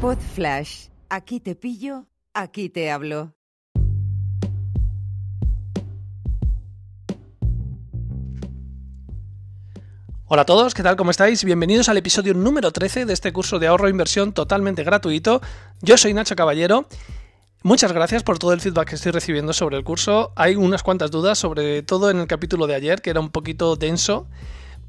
Pod Flash. Aquí te pillo, aquí te hablo. Hola a todos, ¿qué tal? ¿Cómo estáis? Bienvenidos al episodio número 13 de este curso de ahorro e inversión totalmente gratuito. Yo soy Nacho Caballero. Muchas gracias por todo el feedback que estoy recibiendo sobre el curso. Hay unas cuantas dudas, sobre todo en el capítulo de ayer, que era un poquito denso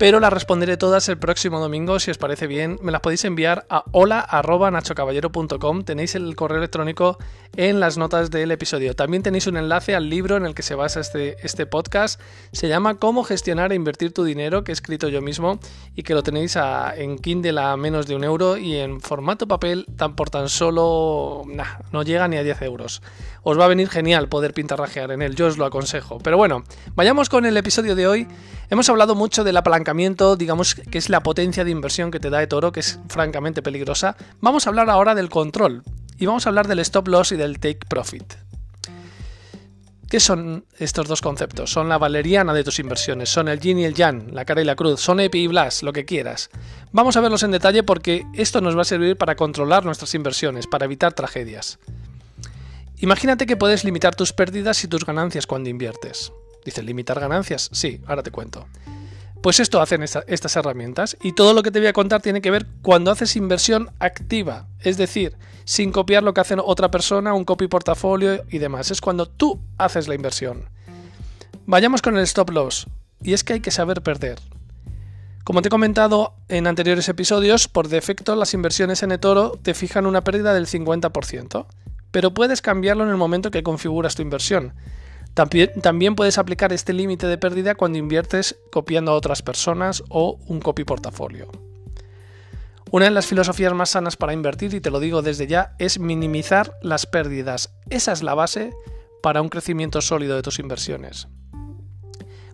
pero las responderé todas el próximo domingo si os parece bien. Me las podéis enviar a hola.nachocaballero.com. Tenéis el correo electrónico en las notas del episodio. También tenéis un enlace al libro en el que se basa este, este podcast. Se llama Cómo gestionar e invertir tu dinero, que he escrito yo mismo y que lo tenéis en Kindle a menos de un euro y en formato papel tan por tan solo... no llega ni a 10 euros. Os va a venir genial poder pintarrajear en él, yo os lo aconsejo. Pero bueno, vayamos con el episodio de hoy. Hemos hablado mucho del digamos que es la potencia de inversión que te da eToro, que es francamente peligrosa. Vamos a hablar ahora del control y vamos a hablar del stop loss y del take profit. ¿Qué son estos dos conceptos? Son la valeriana de tus inversiones, son el yin y el yang, la cara y la cruz, son epi y blas, lo que quieras. Vamos a verlos en detalle porque esto nos va a servir para controlar nuestras inversiones, para evitar tragedias. Imagínate que puedes limitar tus pérdidas y tus ganancias cuando inviertes. Dice, limitar ganancias. Sí, ahora te cuento. Pues esto hacen estas herramientas y todo lo que te voy a contar tiene que ver cuando haces inversión activa, es decir, sin copiar lo que hace otra persona, un copy portafolio y demás. Es cuando tú haces la inversión. Vayamos con el stop loss. Y es que hay que saber perder. Como te he comentado en anteriores episodios, por defecto las inversiones en eToro te fijan una pérdida del 50%, pero puedes cambiarlo en el momento que configuras tu inversión. También, puedes aplicar este límite de pérdida cuando inviertes copiando a otras personas o un copy portafolio. Una de las filosofías más sanas para invertir, y te lo digo desde ya, es minimizar las pérdidas. Esa es la base para un crecimiento sólido de tus inversiones.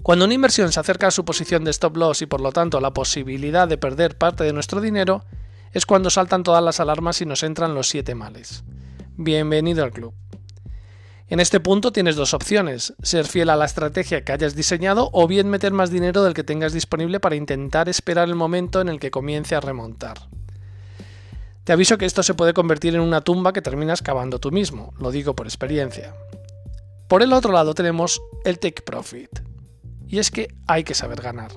Cuando una inversión se acerca a su posición de stop loss y por lo tanto a la posibilidad de perder parte de nuestro dinero, es cuando saltan todas las alarmas y nos entran los siete males. Bienvenido al club. En este punto tienes dos opciones, ser fiel a la estrategia que hayas diseñado o bien meter más dinero del que tengas disponible para intentar esperar el momento en el que comience a remontar. Te aviso que esto se puede convertir en una tumba que terminas cavando tú mismo, lo digo por experiencia. Por el otro lado tenemos el take profit. Y es que hay que saber ganar.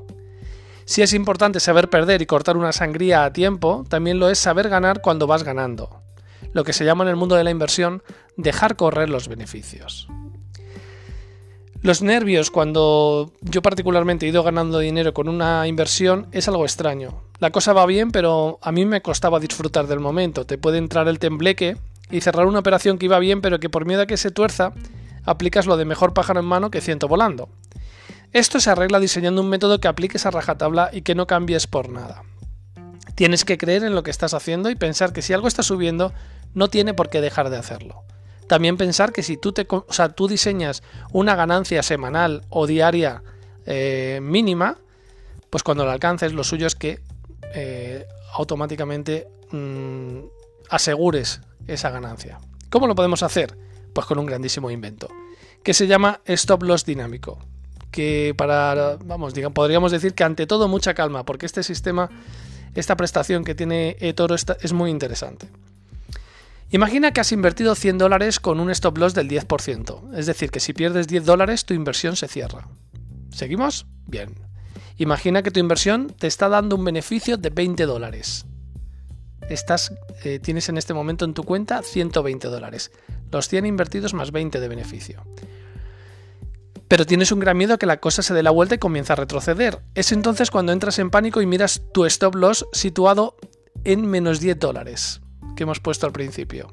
Si es importante saber perder y cortar una sangría a tiempo, también lo es saber ganar cuando vas ganando lo que se llama en el mundo de la inversión dejar correr los beneficios. Los nervios cuando yo particularmente he ido ganando dinero con una inversión es algo extraño. La cosa va bien, pero a mí me costaba disfrutar del momento. Te puede entrar el tembleque y cerrar una operación que iba bien, pero que por miedo a que se tuerza, aplicas lo de mejor pájaro en mano que ciento volando. Esto se arregla diseñando un método que apliques a rajatabla y que no cambies por nada. Tienes que creer en lo que estás haciendo y pensar que si algo está subiendo, no tiene por qué dejar de hacerlo. También pensar que si tú, te, o sea, tú diseñas una ganancia semanal o diaria eh, mínima, pues cuando la alcances lo suyo es que eh, automáticamente mm, asegures esa ganancia. ¿Cómo lo podemos hacer? Pues con un grandísimo invento, que se llama stop loss dinámico. Que para, vamos, digamos, podríamos decir que ante todo mucha calma, porque este sistema, esta prestación que tiene eToro es muy interesante. Imagina que has invertido 100 dólares con un stop loss del 10%, es decir, que si pierdes 10 dólares tu inversión se cierra. ¿Seguimos? Bien. Imagina que tu inversión te está dando un beneficio de 20 dólares. Estás, eh, tienes en este momento en tu cuenta 120 dólares. Los 100 invertidos más 20 de beneficio. Pero tienes un gran miedo a que la cosa se dé la vuelta y comienza a retroceder. Es entonces cuando entras en pánico y miras tu stop loss situado en menos 10 dólares hemos puesto al principio.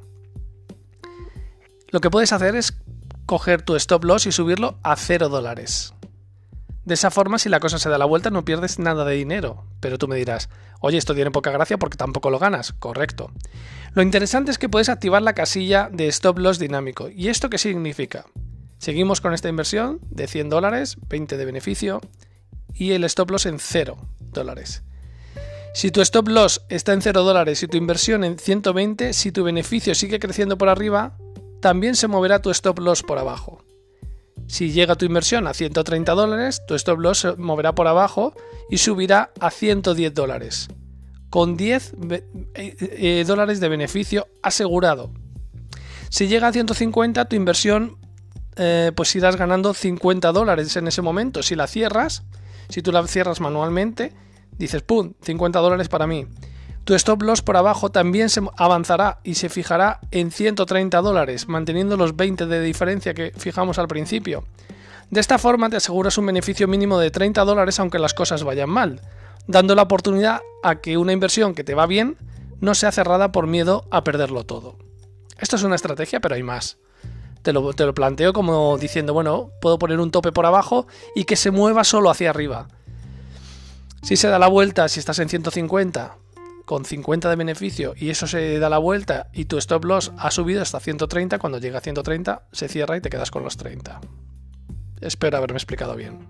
Lo que puedes hacer es coger tu stop loss y subirlo a 0 dólares. De esa forma, si la cosa se da la vuelta, no pierdes nada de dinero. Pero tú me dirás, oye, esto tiene poca gracia porque tampoco lo ganas. Correcto. Lo interesante es que puedes activar la casilla de stop loss dinámico. ¿Y esto qué significa? Seguimos con esta inversión de 100 dólares, 20 de beneficio y el stop loss en 0 dólares. Si tu stop loss está en 0 dólares y tu inversión en 120, si tu beneficio sigue creciendo por arriba, también se moverá tu stop loss por abajo. Si llega tu inversión a 130 dólares, tu stop loss se moverá por abajo y subirá a 110 dólares. con 10 eh, eh, dólares de beneficio asegurado. Si llega a 150, tu inversión eh, pues irás ganando 50 dólares en ese momento. Si la cierras, si tú la cierras manualmente, dices, ¡pum!, 50 dólares para mí. Tu stop loss por abajo también se avanzará y se fijará en 130 dólares, manteniendo los 20 de diferencia que fijamos al principio. De esta forma te aseguras un beneficio mínimo de 30 dólares aunque las cosas vayan mal, dando la oportunidad a que una inversión que te va bien no sea cerrada por miedo a perderlo todo. Esto es una estrategia, pero hay más. Te lo, te lo, planteo como diciendo, bueno, puedo poner un tope por abajo y que se mueva solo hacia arriba. Si se da la vuelta, si estás en 150, con 50 de beneficio y eso se da la vuelta y tu stop loss ha subido hasta 130, cuando llega a 130 se cierra y te quedas con los 30. Espero haberme explicado bien.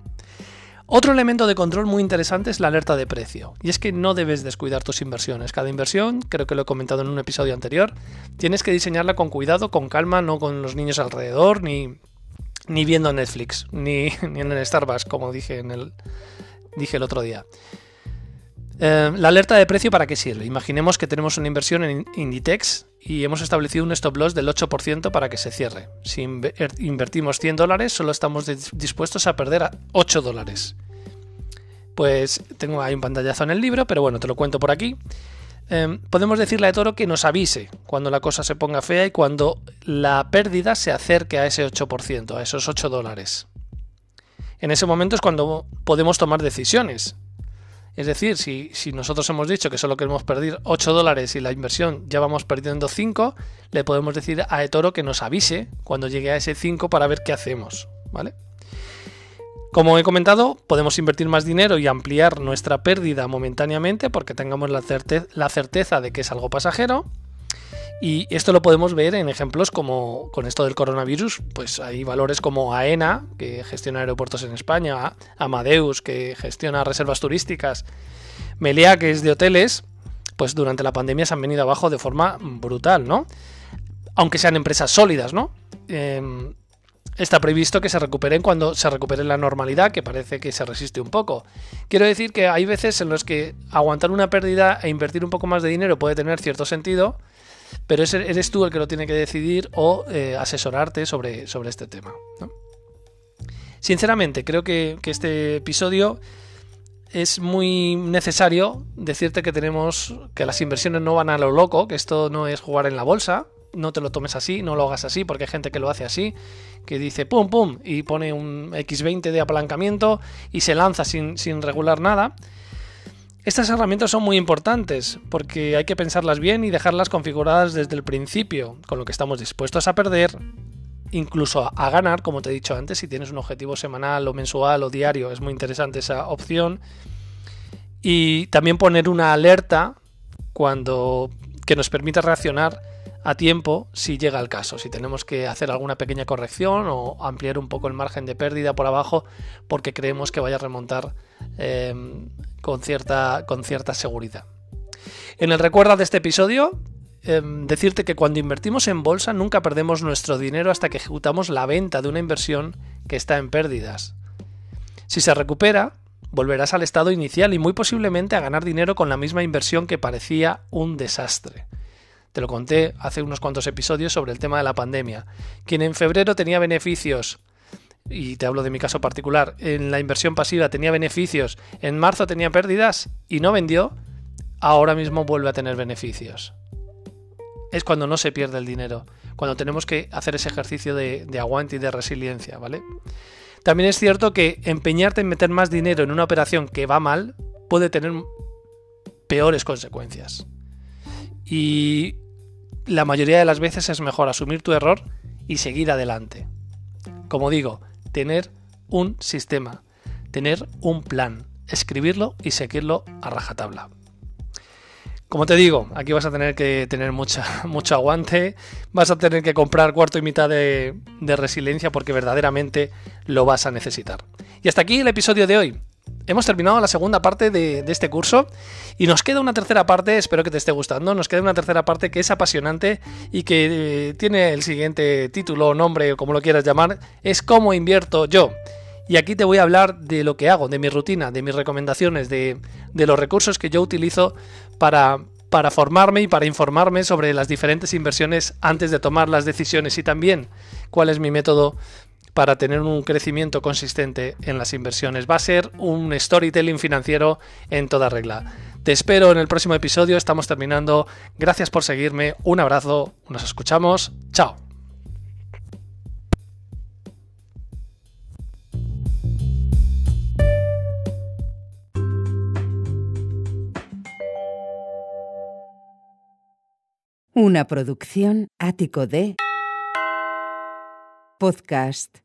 Otro elemento de control muy interesante es la alerta de precio. Y es que no debes descuidar tus inversiones. Cada inversión, creo que lo he comentado en un episodio anterior, tienes que diseñarla con cuidado, con calma, no con los niños alrededor, ni, ni viendo Netflix, ni, ni en el Starbucks, como dije, en el, dije el otro día. Eh, la alerta de precio para qué sirve? Imaginemos que tenemos una inversión en Inditex y hemos establecido un stop loss del 8% para que se cierre. Si er, invertimos 100 dólares, solo estamos dispuestos a perder 8 dólares. Pues tengo ahí un pantallazo en el libro, pero bueno, te lo cuento por aquí. Eh, podemos decirle a Toro que nos avise cuando la cosa se ponga fea y cuando la pérdida se acerque a ese 8%, a esos 8 dólares. En ese momento es cuando podemos tomar decisiones. Es decir, si, nosotros hemos dicho que solo queremos perder 8 dólares y la inversión ya vamos perdiendo 5, le podemos decir a eToro que nos avise cuando llegue a ese 5 para ver qué hacemos. ¿Vale? Como he comentado, podemos invertir más dinero y ampliar nuestra pérdida momentáneamente porque tengamos la certeza de que es algo pasajero. Y esto lo podemos ver en ejemplos como con esto del coronavirus, pues hay valores como AENA, que gestiona aeropuertos en España, Amadeus, que gestiona reservas turísticas, Meliá, que es de hoteles, pues durante la pandemia se han venido abajo de forma brutal, ¿no? Aunque sean empresas sólidas, ¿no? Em, está previsto que se recuperen cuando se recupere la normalidad, que parece que se resiste un poco. Quiero decir que hay veces en los que aguantar una pérdida e invertir un poco más de dinero puede tener cierto sentido, pero eres tú el que lo tiene que decidir o eh, asesorarte sobre, sobre este tema. Sinceramente, creo que, este episodio es muy necesario decirte que tenemos que las inversiones no van a lo loco, que esto no es jugar en la bolsa, no te lo tomes así, no lo hagas así, porque hay gente que lo hace así, que dice pum pum y pone un X20 de apalancamiento y se lanza sin, sin regular nada. Estas herramientas son muy importantes porque hay que pensarlas bien y dejarlas configuradas desde el principio, con lo que estamos dispuestos a perder, incluso a ganar, como te he dicho antes, si tienes un objetivo semanal o mensual o diario, es muy interesante esa opción. Y también poner una alerta cuando que nos permita reaccionar a tiempo si llega el caso, si tenemos que hacer alguna pequeña corrección o ampliar un poco el margen de pérdida por abajo porque creemos que vaya a remontar eh, con cierta, con cierta seguridad. En el recuerdo de este episodio, em, decirte que cuando invertimos en bolsa nunca perdemos nuestro dinero hasta que ejecutamos la venta de una inversión que está en pérdidas. Si se recupera, volverás al estado inicial y muy posiblemente a ganar dinero con la misma inversión que parecía un desastre. Te lo conté hace unos cuantos episodios sobre el tema de la pandemia. Quien en febrero tenía beneficios y te hablo de mi caso particular, en la inversión pasiva tenía beneficios, en marzo tenía pérdidas y no vendió, ahora mismo vuelve a tener beneficios. Es cuando no se pierde el dinero, cuando tenemos que hacer ese ejercicio de, de aguante y de resiliencia, ¿vale? También es cierto que empeñarte en meter más dinero en una operación que va mal puede tener peores consecuencias. Y la mayoría de las veces es mejor asumir tu error y seguir adelante. Como digo, tener un sistema, tener un plan, escribirlo y seguirlo a rajatabla. Como te digo, aquí vas a tener que tener mucha, mucho aguante, vas a tener que comprar cuarto y mitad de, de resiliencia porque verdaderamente lo vas a necesitar. Y hasta aquí el episodio de hoy hemos terminado la segunda parte de, este curso y nos queda una tercera parte, espero que te esté gustando, nos queda una tercera parte que es apasionante y que eh, tiene el siguiente título, nombre o como lo quieras llamar, es cómo invierto yo. Y aquí te voy a hablar de lo que hago, de mi rutina, de mis recomendaciones, de, los recursos que yo utilizo para formarme y para informarme sobre las diferentes inversiones antes de tomar las decisiones y también cuál es mi método para tener un crecimiento consistente en las inversiones. Va a ser un storytelling financiero en toda regla. Te espero en el próximo episodio, estamos terminando. Gracias por seguirme, un abrazo, nos escuchamos, chao. Una producción ático de podcast